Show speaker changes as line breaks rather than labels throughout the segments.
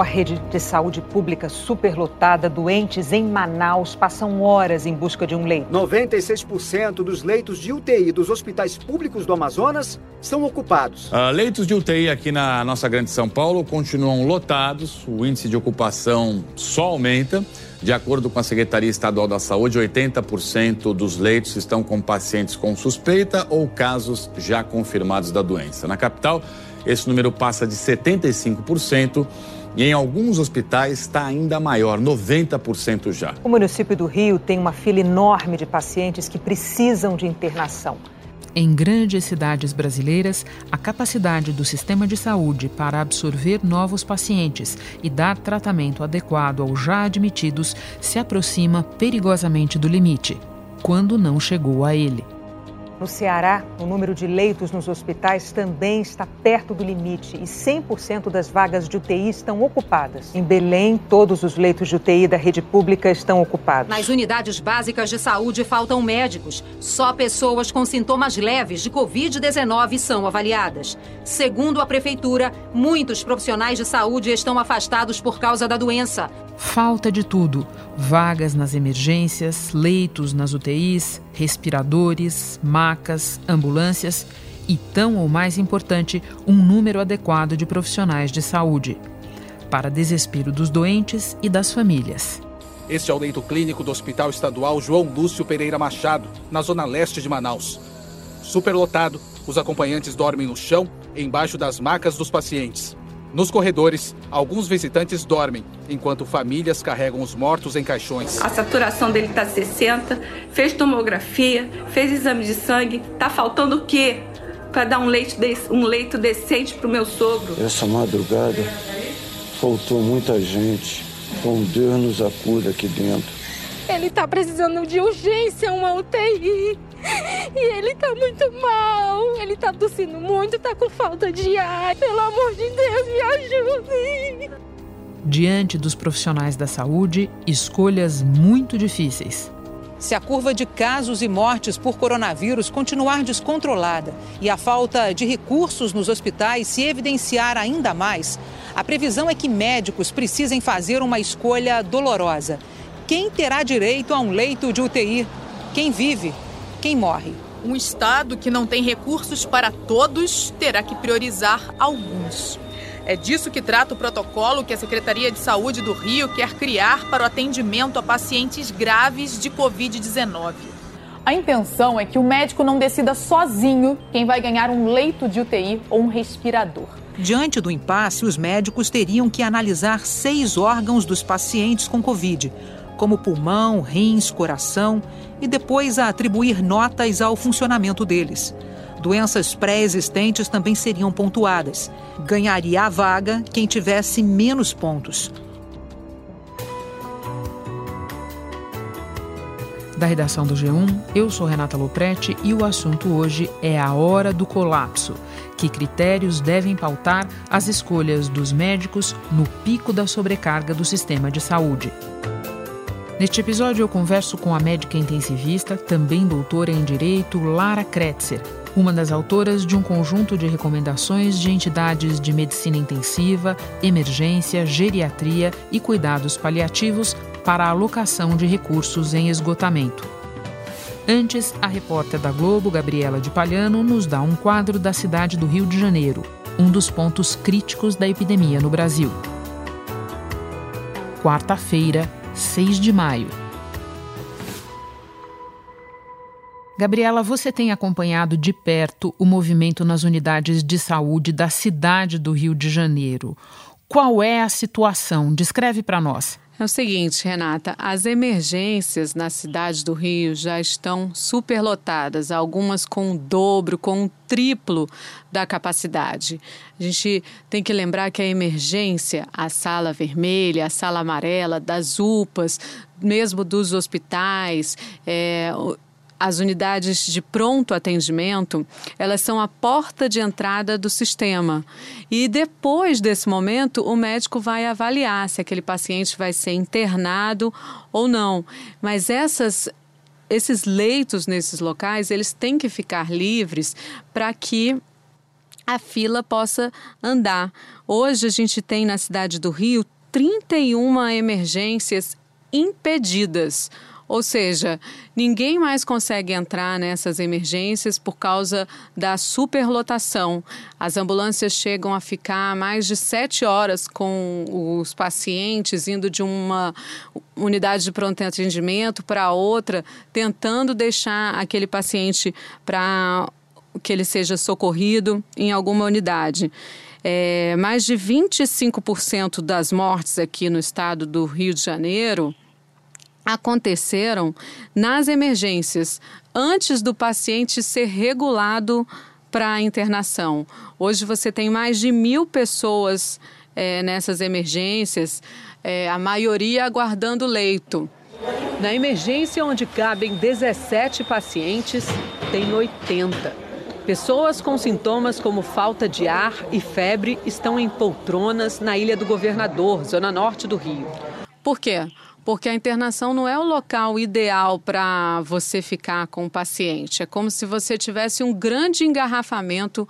Com a rede de saúde pública superlotada, doentes em Manaus passam horas em busca de um leito.
96% dos leitos de UTI dos hospitais públicos do Amazonas são ocupados.
Uh, leitos de UTI aqui na nossa grande São Paulo continuam lotados, o índice de ocupação só aumenta. De acordo com a Secretaria Estadual da Saúde, 80% dos leitos estão com pacientes com suspeita ou casos já confirmados da doença. Na capital, esse número passa de 75% e em alguns hospitais está ainda maior, 90% já.
O município do Rio tem uma fila enorme de pacientes que precisam de internação.
Em grandes cidades brasileiras, a capacidade do sistema de saúde para absorver novos pacientes e dar tratamento adequado aos já admitidos se aproxima perigosamente do limite, quando não chegou a ele.
No Ceará, o número de leitos nos hospitais também está perto do limite e 100% das vagas de UTI estão ocupadas. Em Belém, todos os leitos de UTI da rede pública estão ocupados.
Nas unidades básicas de saúde faltam médicos. Só pessoas com sintomas leves de Covid-19 são avaliadas. Segundo a prefeitura, muitos profissionais de saúde estão afastados por causa da doença.
Falta de tudo: vagas nas emergências, leitos nas UTIs, respiradores, macas, ambulâncias e, tão ou mais importante, um número adequado de profissionais de saúde. Para desespero dos doentes e das famílias.
Este é o leito clínico do Hospital Estadual João Lúcio Pereira Machado, na zona leste de Manaus. Superlotado, os acompanhantes dormem no chão, embaixo das macas dos pacientes. Nos corredores, alguns visitantes dormem, enquanto famílias carregam os mortos em caixões.
A saturação dele está 60, fez tomografia, fez exame de sangue. Tá faltando o quê? Para dar um leito, um leito decente para o meu sogro.
Essa madrugada faltou muita gente. Com Deus nos acuda aqui dentro.
Ele está precisando de urgência, uma UTI. E ele tá muito mal. Ele tá tossindo muito, tá com falta de ar. Pelo amor de Deus, me ajude.
Diante dos profissionais da saúde, escolhas muito difíceis.
Se a curva de casos e mortes por coronavírus continuar descontrolada e a falta de recursos nos hospitais se evidenciar ainda mais, a previsão é que médicos precisem fazer uma escolha dolorosa. Quem terá direito a um leito de UTI? Quem vive quem morre.
Um Estado que não tem recursos para todos terá que priorizar alguns. É disso que trata o protocolo que a Secretaria de Saúde do Rio quer criar para o atendimento a pacientes graves de Covid-19. A intenção é que o médico não decida sozinho quem vai ganhar um leito de UTI ou um respirador.
Diante do impasse, os médicos teriam que analisar seis órgãos dos pacientes com Covid, como pulmão, rins, coração, e depois a atribuir notas ao funcionamento deles. Doenças pré-existentes também seriam pontuadas. Ganharia a vaga quem tivesse menos pontos.
Da redação do G1, eu sou Renata Loprete e o assunto hoje é a hora do colapso. Que critérios devem pautar as escolhas dos médicos no pico da sobrecarga do sistema de saúde? Neste episódio, eu converso com a médica intensivista, também doutora em Direito, Lara Kretzer, uma das autoras de um conjunto de recomendações de entidades de medicina intensiva, emergência, geriatria e cuidados paliativos para a alocação de recursos em esgotamento. Antes, a repórter da Globo, Gabriela de Palhano, nos dá um quadro da cidade do Rio de Janeiro, um dos pontos críticos da epidemia no Brasil. Quarta-feira, 6 de maio. Gabriela, você tem acompanhado de perto o movimento nas unidades de saúde da cidade do Rio de Janeiro. Qual é a situação? Descreve para nós.
É o seguinte, Renata, as emergências na cidade do Rio já estão superlotadas, algumas com o dobro, com o triplo da capacidade. A gente tem que lembrar que a emergência, a sala vermelha, a sala amarela, das UPAs, mesmo dos hospitais, é, as unidades de pronto atendimento, elas são a porta de entrada do sistema. E depois desse momento, o médico vai avaliar se aquele paciente vai ser internado ou não. Mas essas esses leitos nesses locais, eles têm que ficar livres para que a fila possa andar. Hoje a gente tem na cidade do Rio 31 emergências impedidas. Ou seja, ninguém mais consegue entrar nessas emergências por causa da superlotação. As ambulâncias chegam a ficar mais de sete horas com os pacientes indo de uma unidade de pronto atendimento para outra, tentando deixar aquele paciente para que ele seja socorrido em alguma unidade. É, mais de 25% das mortes aqui no estado do Rio de Janeiro aconteceram nas emergências, antes do paciente ser regulado para a internação. Hoje você tem mais de mil pessoas é, nessas emergências, é, a maioria aguardando leito.
Na emergência, onde cabem 17 pacientes, tem 80. Pessoas com sintomas como falta de ar e febre estão em poltronas na Ilha do Governador, zona norte do Rio.
Por quê? Porque a internação não é o local ideal para você ficar com o paciente. É como se você tivesse um grande engarrafamento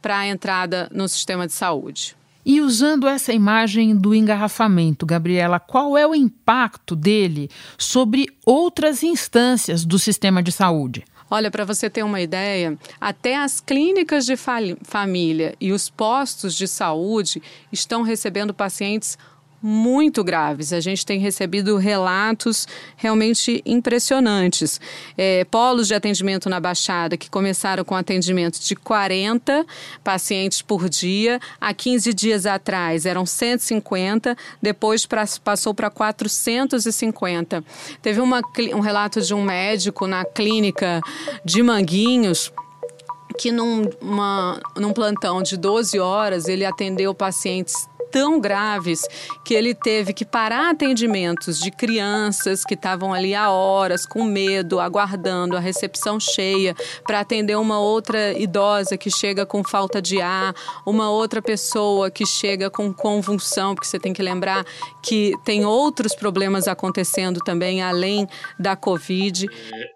para a entrada no sistema de saúde.
E usando essa imagem do engarrafamento, Gabriela, qual é o impacto dele sobre outras instâncias do sistema de saúde?
Olha, para você ter uma ideia, até as clínicas de família e os postos de saúde estão recebendo pacientes muito graves. A gente tem recebido relatos realmente impressionantes. É, polos de atendimento na Baixada que começaram com atendimento de 40 pacientes por dia. Há 15 dias atrás eram 150, depois pra, passou para 450. Teve uma, um relato de um médico na clínica de Manguinhos que num, uma, num plantão de 12 horas ele atendeu pacientes tão graves que ele teve que parar atendimentos de crianças que estavam ali há horas, com medo, aguardando a recepção cheia, para atender uma outra idosa que chega com falta de ar, uma outra pessoa que chega com convulsão, porque você tem que lembrar que tem outros problemas acontecendo também, além da Covid.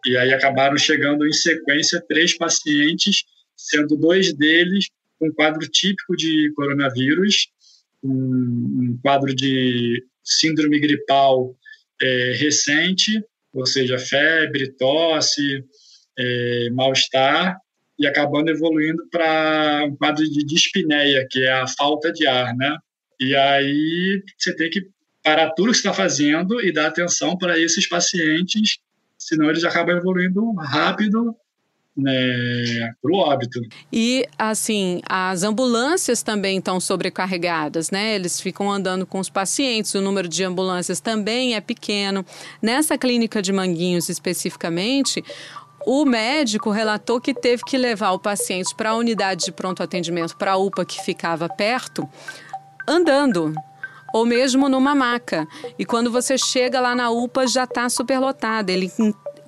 E aí acabaram chegando em sequência três pacientes, sendo dois deles com quadro típico de coronavírus um, um quadro de síndrome gripal é, recente, ou seja, febre, tosse, é, mal-estar, e acabando evoluindo para um quadro de dispneia, que é a falta de ar, né? E aí você tem que parar tudo que está fazendo e dar atenção para esses pacientes, senão eles acabam evoluindo rápido né, para o óbito.
E, assim, as ambulâncias também estão sobrecarregadas, né? Eles ficam andando com os pacientes, o número de ambulâncias também é pequeno. Nessa clínica de Manguinhos, especificamente, o médico relatou que teve que levar o paciente para a unidade de pronto atendimento, para a UPA que ficava perto, andando ou mesmo numa maca. E quando você chega lá na UPA já está superlotada. Ele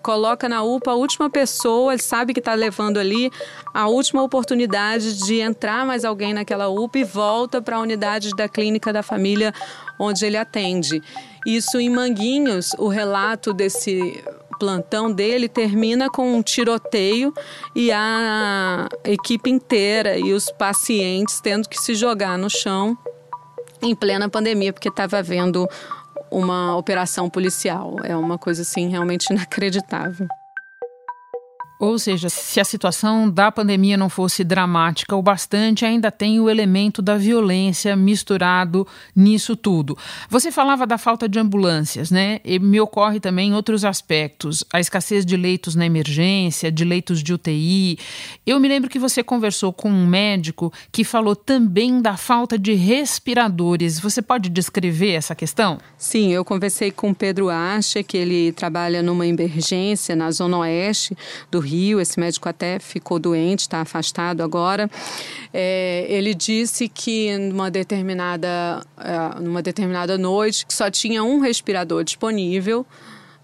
coloca na UPA a última pessoa, ele sabe que está levando ali a última oportunidade de entrar mais alguém naquela UPA e volta para a unidade da clínica da família onde ele atende. Isso em Manguinhos, o relato desse plantão dele termina com um tiroteio e a equipe inteira e os pacientes tendo que se jogar no chão em plena pandemia, porque estava havendo uma operação policial. É uma coisa assim realmente inacreditável.
Ou seja, se a situação da pandemia não fosse dramática o bastante, ainda tem o elemento da violência misturado nisso tudo. Você falava da falta de ambulâncias, né? E me ocorre também outros aspectos, a escassez de leitos na emergência, de leitos de UTI. Eu me lembro que você conversou com um médico que falou também da falta de respiradores. Você pode descrever essa questão?
Sim, eu conversei com Pedro Acha, que ele trabalha numa emergência na zona oeste do Rio, esse médico até ficou doente, está afastado agora. É, ele disse que numa determinada, é, numa determinada noite só tinha um respirador disponível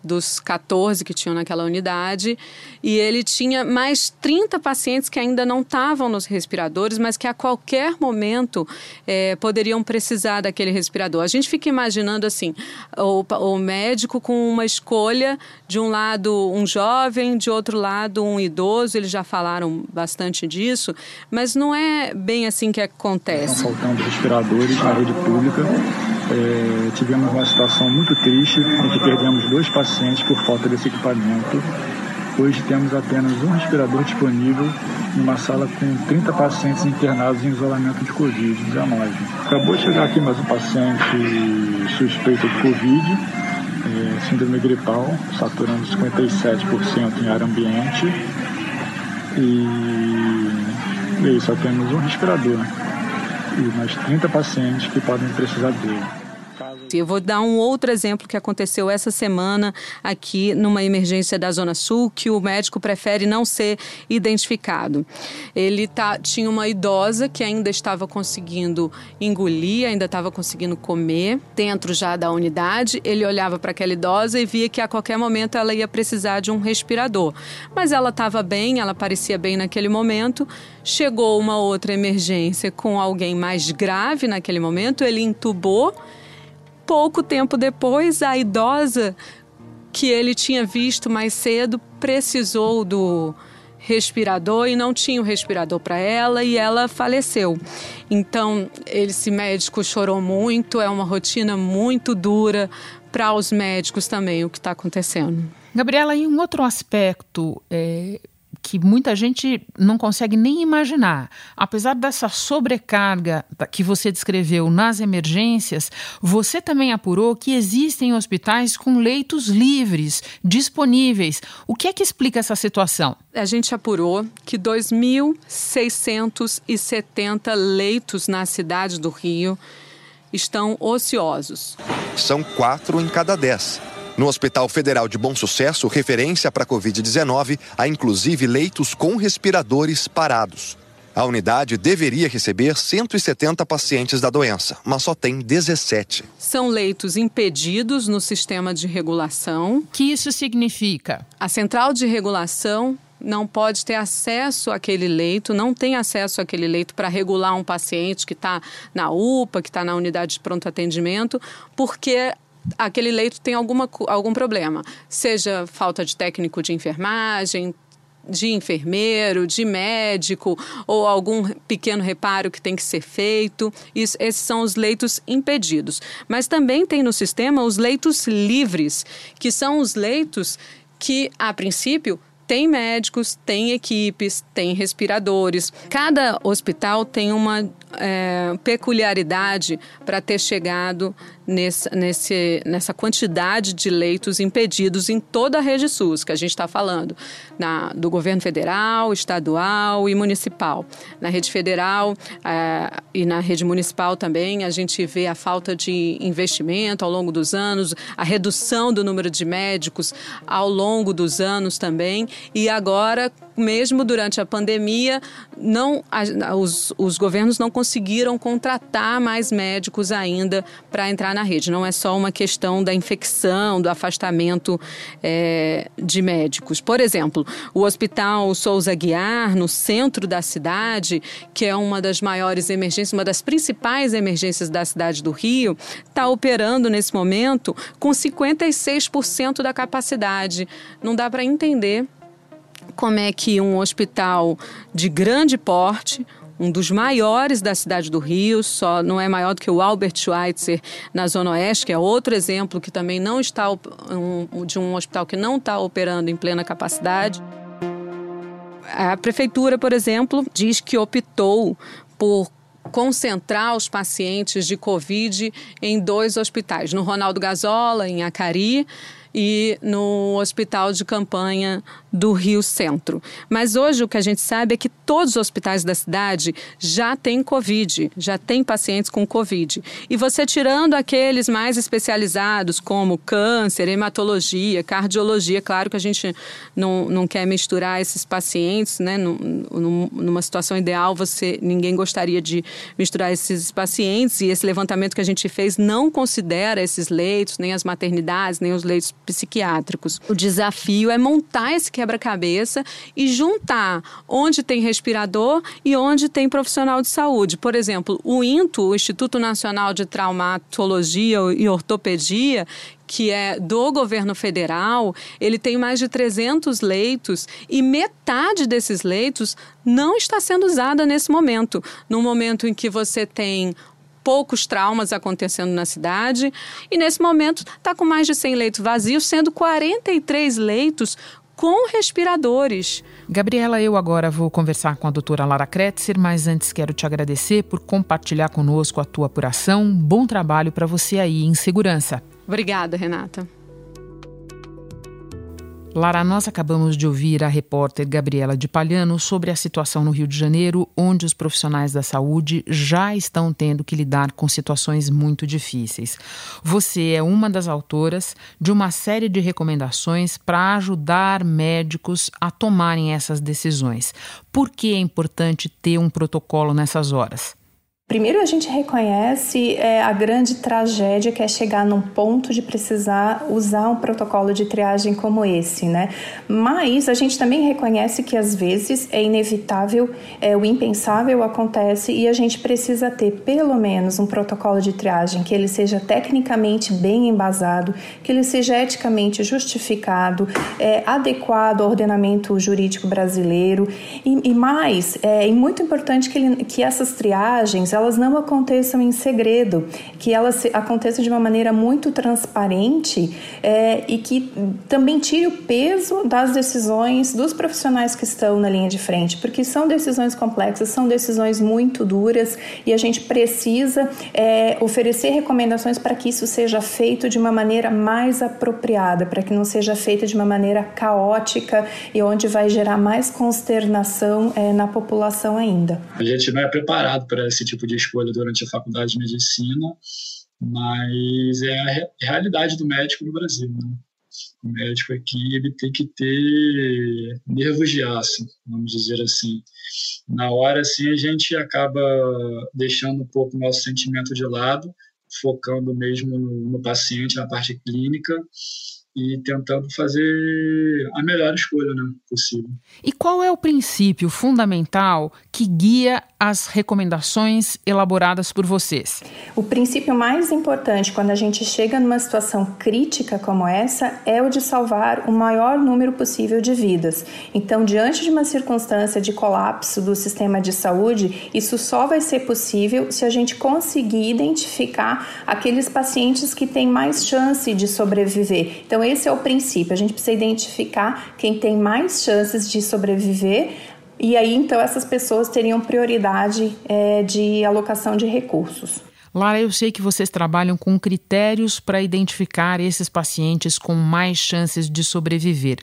dos 14 que tinham naquela unidade, e ele tinha mais 30 pacientes que ainda não estavam nos respiradores, mas que a qualquer momento é, poderiam precisar daquele respirador. A gente fica imaginando assim, o, o médico com uma escolha, de um lado um jovem, de outro lado um idoso, eles já falaram bastante disso, mas não é bem assim que acontece.
Estão faltando respiradores na rede pública. É, tivemos uma situação muito triste, em que perdemos dois pacientes por falta desse equipamento. Hoje temos apenas um respirador disponível numa sala com 30 pacientes internados em isolamento de Covid-19. Acabou de chegar aqui mais um paciente suspeito de Covid, é, síndrome gripal, saturando 57% em ar ambiente. E, e aí só temos um respirador e mais 30 pacientes que podem precisar dele.
Eu vou dar um outro exemplo que aconteceu essa semana aqui numa emergência da Zona Sul, que o médico prefere não ser identificado. Ele tá, tinha uma idosa que ainda estava conseguindo engolir, ainda estava conseguindo comer dentro já da unidade. Ele olhava para aquela idosa e via que a qualquer momento ela ia precisar de um respirador. Mas ela estava bem, ela parecia bem naquele momento. Chegou uma outra emergência com alguém mais grave naquele momento, ele entubou Pouco tempo depois, a idosa que ele tinha visto mais cedo precisou do respirador e não tinha o respirador para ela e ela faleceu. Então, esse médico chorou muito, é uma rotina muito dura para os médicos também o que está acontecendo.
Gabriela, e um outro aspecto é, que muita gente não consegue nem imaginar. Apesar dessa sobrecarga que você descreveu nas emergências, você também apurou que existem hospitais com leitos livres, disponíveis. O que é que explica essa situação?
A gente apurou que 2.670 leitos na cidade do Rio estão ociosos.
São quatro em cada dez. No Hospital Federal de Bom Sucesso, referência para a Covid-19, há inclusive leitos com respiradores parados. A unidade deveria receber 170 pacientes da doença, mas só tem 17.
São leitos impedidos no sistema de regulação.
O que isso significa?
A central de regulação não pode ter acesso àquele leito, não tem acesso àquele leito para regular um paciente que está na UPA, que está na unidade de pronto atendimento, porque aquele leito tem alguma, algum problema, seja falta de técnico de enfermagem, de enfermeiro, de médico ou algum pequeno reparo que tem que ser feito. Isso, esses são os leitos impedidos. Mas também tem no sistema os leitos livres, que são os leitos que, a princípio, tem médicos, tem equipes, tem respiradores. Cada hospital tem uma é, peculiaridade para ter chegado nesse, nesse, nessa quantidade de leitos impedidos em toda a rede SUS, que a gente está falando, na, do governo federal, estadual e municipal. Na rede federal é, e na rede municipal também, a gente vê a falta de investimento ao longo dos anos, a redução do número de médicos ao longo dos anos também, e agora, mesmo durante a pandemia, não, a, os, os governos não conseguiram contratar mais médicos ainda para entrar na rede. Não é só uma questão da infecção, do afastamento é, de médicos. Por exemplo, o Hospital Souza Guiar, no centro da cidade, que é uma das maiores emergências, uma das principais emergências da cidade do Rio, está operando nesse momento com 56% da capacidade. Não dá para entender como é que um hospital de grande porte, um dos maiores da cidade do Rio, só não é maior do que o Albert Schweitzer na Zona Oeste, que é outro exemplo que também não está um, de um hospital que não está operando em plena capacidade. A prefeitura, por exemplo, diz que optou por concentrar os pacientes de Covid em dois hospitais, no Ronaldo Gazola, em Acari, e no hospital de campanha do Rio Centro. Mas hoje o que a gente sabe é que todos os hospitais da cidade já têm Covid, já têm pacientes com Covid. E você tirando aqueles mais especializados, como câncer, hematologia, cardiologia, claro que a gente não, não quer misturar esses pacientes, né? Num, numa situação ideal, você ninguém gostaria de misturar esses pacientes, e esse levantamento que a gente fez não considera esses leitos, nem as maternidades, nem os leitos psiquiátricos. O desafio é montar esse quebra-cabeça e juntar onde tem respirador e onde tem profissional de saúde. Por exemplo, o INTO, o Instituto Nacional de Traumatologia e Ortopedia, que é do governo federal, ele tem mais de 300 leitos e metade desses leitos não está sendo usada nesse momento. No momento em que você tem poucos traumas acontecendo na cidade e nesse momento está com mais de 100 leitos vazios, sendo 43 leitos com respiradores.
Gabriela, eu agora vou conversar com a doutora Lara Kretzer, mas antes quero te agradecer por compartilhar conosco a tua apuração. Bom trabalho para você aí em segurança.
Obrigada, Renata.
Lara, nós acabamos de ouvir a repórter Gabriela de Palhano sobre a situação no Rio de Janeiro, onde os profissionais da saúde já estão tendo que lidar com situações muito difíceis. Você é uma das autoras de uma série de recomendações para ajudar médicos a tomarem essas decisões. Por que é importante ter um protocolo nessas horas?
Primeiro, a gente reconhece é, a grande tragédia que é chegar num ponto de precisar usar um protocolo de triagem como esse, né? Mas a gente também reconhece que às vezes é inevitável, é, o impensável acontece e a gente precisa ter pelo menos um protocolo de triagem que ele seja tecnicamente bem embasado, que ele seja eticamente justificado, é, adequado ao ordenamento jurídico brasileiro e, e mais, é muito importante que, ele, que essas triagens elas não aconteçam em segredo, que elas aconteçam de uma maneira muito transparente é, e que também tire o peso das decisões dos profissionais que estão na linha de frente, porque são decisões complexas, são decisões muito duras e a gente precisa é, oferecer recomendações para que isso seja feito de uma maneira mais apropriada, para que não seja feito de uma maneira caótica e onde vai gerar mais consternação é, na população ainda.
A gente não é preparado para esse tipo de escolha durante a faculdade de medicina, mas é a realidade do médico no Brasil. Né? O médico aqui ele tem que ter nervos de aço, vamos dizer assim. Na hora, assim, a gente acaba deixando um pouco o nosso sentimento de lado, focando mesmo no, no paciente, na parte clínica, e tentando fazer a melhor escolha né, possível.
E qual é o princípio fundamental que guia as recomendações elaboradas por vocês?
O princípio mais importante quando a gente chega numa situação crítica como essa é o de salvar o maior número possível de vidas. Então, diante de uma circunstância de colapso do sistema de saúde, isso só vai ser possível se a gente conseguir identificar aqueles pacientes que têm mais chance de sobreviver. Então, esse é o princípio. A gente precisa identificar quem tem mais chances de sobreviver e aí então essas pessoas teriam prioridade é, de alocação de recursos.
Lara, eu sei que vocês trabalham com critérios para identificar esses pacientes com mais chances de sobreviver.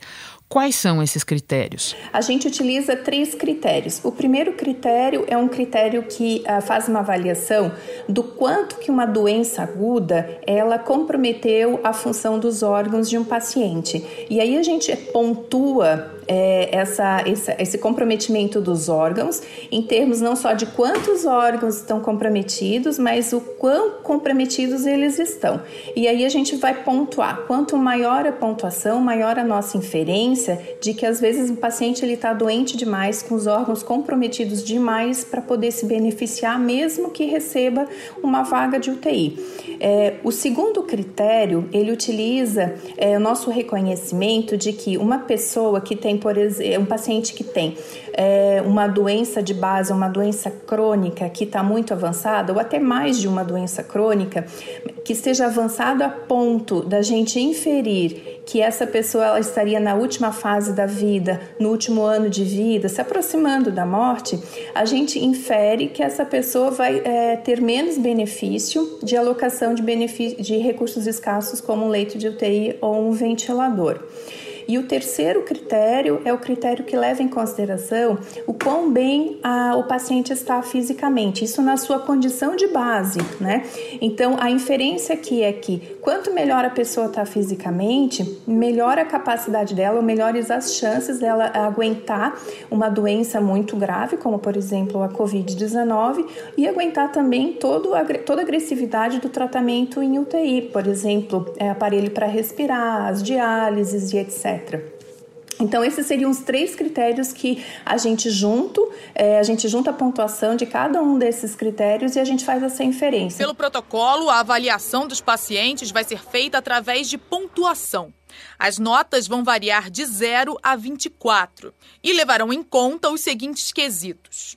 Quais são esses critérios?
A gente utiliza três critérios. O primeiro critério é um critério que uh, faz uma avaliação do quanto que uma doença aguda ela comprometeu a função dos órgãos de um paciente. E aí a gente pontua é, essa, esse, esse comprometimento dos órgãos, em termos não só de quantos órgãos estão comprometidos, mas o quão comprometidos eles estão. E aí a gente vai pontuar. Quanto maior a pontuação, maior a nossa inferência de que às vezes o paciente ele está doente demais, com os órgãos comprometidos demais para poder se beneficiar, mesmo que receba uma vaga de UTI. É, o segundo critério ele utiliza é, o nosso reconhecimento de que uma pessoa que tem, por exemplo, um paciente que tem é, uma doença de base, uma doença crônica que está muito avançada, ou até mais de uma doença crônica, que esteja avançado a ponto da gente inferir que essa pessoa ela estaria na última fase da vida, no último ano de vida, se aproximando da morte, a gente infere que essa pessoa vai é, ter menos benefício de alocação de, benefício, de recursos escassos, como um leito de UTI ou um ventilador. E o terceiro critério é o critério que leva em consideração o quão bem a, o paciente está fisicamente, isso na sua condição de base, né? Então, a inferência aqui é que quanto melhor a pessoa está fisicamente, melhor a capacidade dela, ou melhores as chances dela aguentar uma doença muito grave, como por exemplo a Covid-19, e aguentar também todo, toda a agressividade do tratamento em UTI, por exemplo, é, aparelho para respirar, as diálises e etc. Então, esses seriam os três critérios que a gente junto, é, a gente junta a pontuação de cada um desses critérios e a gente faz essa inferência.
Pelo protocolo, a avaliação dos pacientes vai ser feita através de pontuação. As notas vão variar de 0 a 24 e levarão em conta os seguintes quesitos: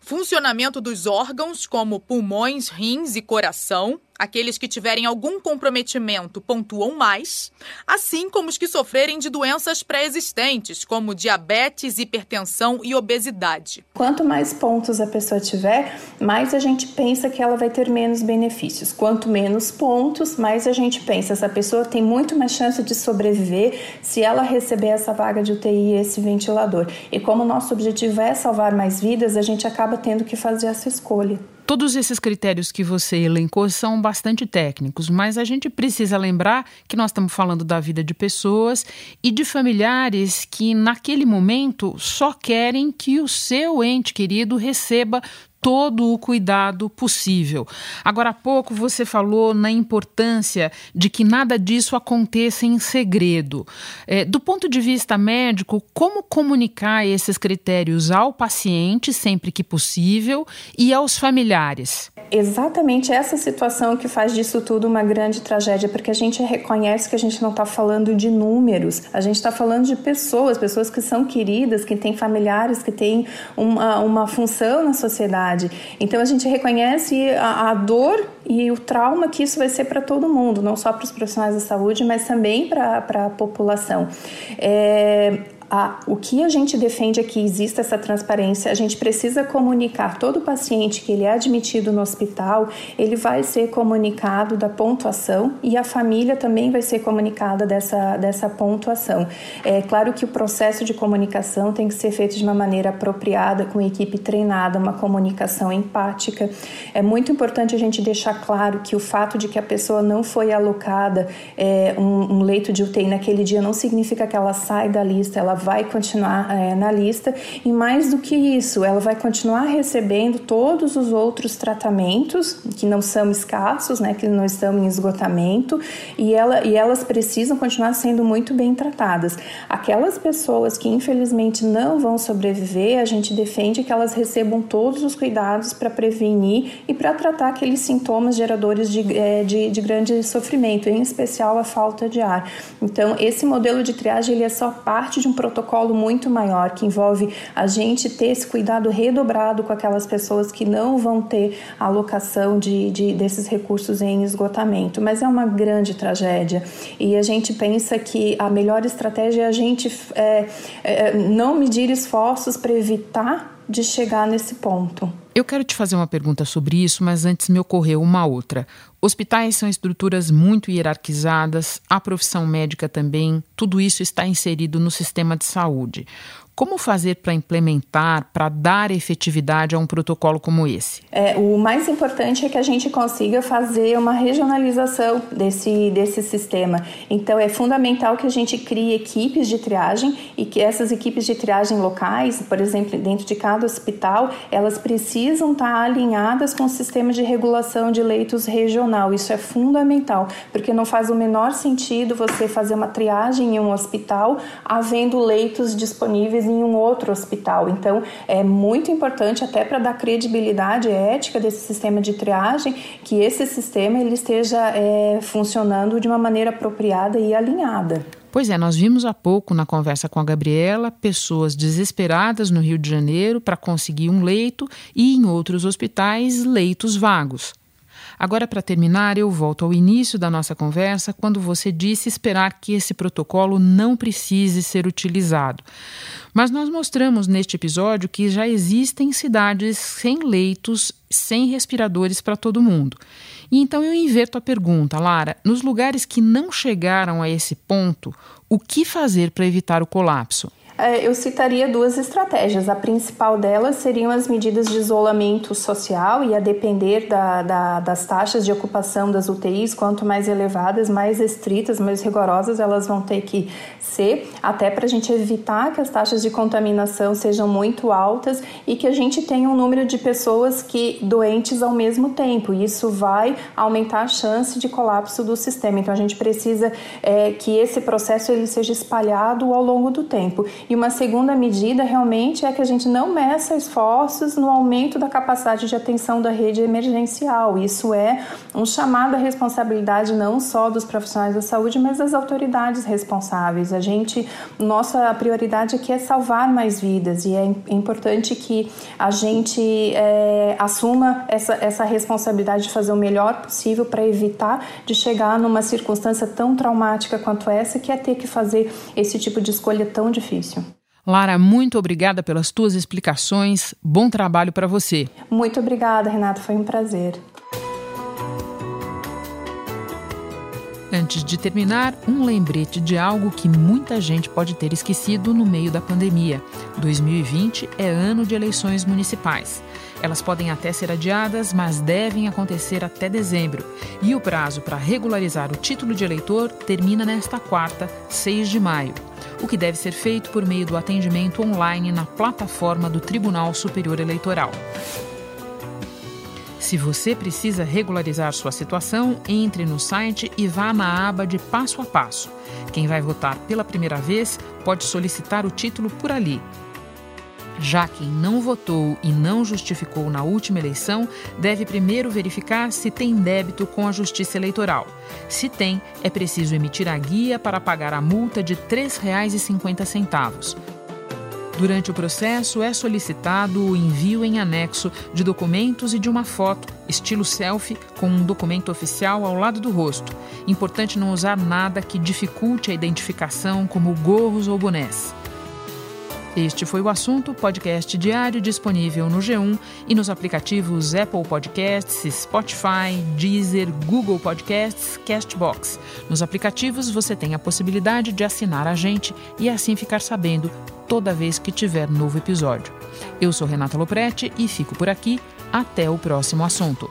funcionamento dos órgãos, como pulmões, rins e coração, Aqueles que tiverem algum comprometimento pontuam mais, assim como os que sofrerem de doenças pré-existentes, como diabetes, hipertensão e obesidade.
Quanto mais pontos a pessoa tiver, mais a gente pensa que ela vai ter menos benefícios. Quanto menos pontos, mais a gente pensa essa pessoa tem muito mais chance de sobreviver se ela receber essa vaga de UTI e esse ventilador. E como nosso objetivo é salvar mais vidas, a gente acaba tendo que fazer essa escolha.
Todos esses critérios que você elencou são bastante técnicos, mas a gente precisa lembrar que nós estamos falando da vida de pessoas e de familiares que, naquele momento, só querem que o seu ente querido receba todo o cuidado possível. Agora há pouco você falou na importância de que nada disso aconteça em segredo. É, do ponto de vista médico, como comunicar esses critérios ao paciente sempre que possível e aos familiares?
Exatamente essa situação que faz disso tudo uma grande tragédia, porque a gente reconhece que a gente não está falando de números, a gente está falando de pessoas, pessoas que são queridas, que têm familiares, que têm uma, uma função na sociedade sociedade. Então a gente reconhece a, a dor e o trauma que isso vai ser para todo mundo, não só para os profissionais da saúde, mas também para a população. É, a, o que a gente defende é que exista essa transparência. A gente precisa comunicar todo paciente que ele é admitido no hospital, ele vai ser comunicado da pontuação e a família também vai ser comunicada dessa, dessa pontuação. É claro que o processo de comunicação tem que ser feito de uma maneira apropriada, com equipe treinada, uma comunicação empática. É muito importante a gente deixar claro que o fato de que a pessoa não foi alocada é, um, um leito de UTI naquele dia não significa que ela sai da lista, ela vai continuar é, na lista e mais do que isso, ela vai continuar recebendo todos os outros tratamentos que não são escassos, né, que não estão em esgotamento e, ela, e elas precisam continuar sendo muito bem tratadas. Aquelas pessoas que infelizmente não vão sobreviver, a gente defende que elas recebam todos os cuidados para prevenir e para tratar aqueles sintomas geradores de, é, de, de grande sofrimento, em especial a falta de ar. Então, esse modelo de triagem ele é só parte de um protocolo muito maior que envolve a gente ter esse cuidado redobrado com aquelas pessoas que não vão ter alocação de, de desses recursos em esgotamento. Mas é uma grande tragédia e a gente pensa que a melhor estratégia é a gente é, é, não medir esforços para evitar de chegar nesse ponto.
Eu quero te fazer uma pergunta sobre isso, mas antes me ocorreu uma outra. Hospitais são estruturas muito hierarquizadas, a profissão médica também, tudo isso está inserido no sistema de saúde. Como fazer para implementar, para dar efetividade a um protocolo como esse?
É, o mais importante é que a gente consiga fazer uma regionalização desse, desse sistema. Então, é fundamental que a gente crie equipes de triagem e que essas equipes de triagem locais, por exemplo, dentro de cada hospital, elas precisam estar alinhadas com o sistema de regulação de leitos regional. Isso é fundamental, porque não faz o menor sentido você fazer uma triagem em um hospital havendo leitos disponíveis em um outro hospital. Então, é muito importante até para dar credibilidade ética desse sistema de triagem que esse sistema ele esteja é, funcionando de uma maneira apropriada e alinhada.
Pois é, nós vimos há pouco na conversa com a Gabriela pessoas desesperadas no Rio de Janeiro para conseguir um leito e em outros hospitais leitos vagos. Agora, para terminar, eu volto ao início da nossa conversa, quando você disse esperar que esse protocolo não precise ser utilizado. Mas nós mostramos neste episódio que já existem cidades sem leitos, sem respiradores para todo mundo. E então eu inverto a pergunta, Lara: nos lugares que não chegaram a esse ponto, o que fazer para evitar o colapso?
É, eu citaria duas estratégias. A principal delas seriam as medidas de isolamento social e a depender da, da, das taxas de ocupação das UTIs, quanto mais elevadas, mais estritas, mais rigorosas elas vão ter que ser, até para a gente evitar que as taxas de contaminação sejam muito altas e que a gente tenha um número de pessoas que doentes ao mesmo tempo. Isso vai aumentar a chance de colapso do sistema. Então a gente precisa é, que esse processo ele seja espalhado ao longo do tempo. E uma segunda medida realmente é que a gente não meça esforços no aumento da capacidade de atenção da rede emergencial. Isso é um chamado à responsabilidade não só dos profissionais da saúde, mas das autoridades responsáveis. A gente, nossa prioridade aqui é salvar mais vidas e é importante que a gente é, assuma essa, essa responsabilidade de fazer o melhor possível para evitar de chegar numa circunstância tão traumática quanto essa, que é ter que fazer esse tipo de escolha tão difícil.
Lara, muito obrigada pelas tuas explicações. Bom trabalho para você.
Muito obrigada, Renata. Foi um prazer.
Antes de terminar, um lembrete de algo que muita gente pode ter esquecido no meio da pandemia. 2020 é ano de eleições municipais. Elas podem até ser adiadas, mas devem acontecer até dezembro. E o prazo para regularizar o título de eleitor termina nesta quarta, 6 de maio. O que deve ser feito por meio do atendimento online na plataforma do Tribunal Superior Eleitoral. Se você precisa regularizar sua situação, entre no site e vá na aba de passo a passo. Quem vai votar pela primeira vez pode solicitar o título por ali. Já quem não votou e não justificou na última eleição deve primeiro verificar se tem débito com a Justiça Eleitoral. Se tem, é preciso emitir a guia para pagar a multa de R$ 3,50. Durante o processo, é solicitado o envio em anexo de documentos e de uma foto, estilo selfie, com um documento oficial ao lado do rosto. Importante não usar nada que dificulte a identificação, como gorros ou bonés. Este foi o assunto, podcast diário disponível no G1 e nos aplicativos Apple Podcasts, Spotify, Deezer, Google Podcasts, Castbox. Nos aplicativos você tem a possibilidade de assinar a gente e assim ficar sabendo toda vez que tiver novo episódio. Eu sou Renata Loprete e fico por aqui. Até o próximo assunto.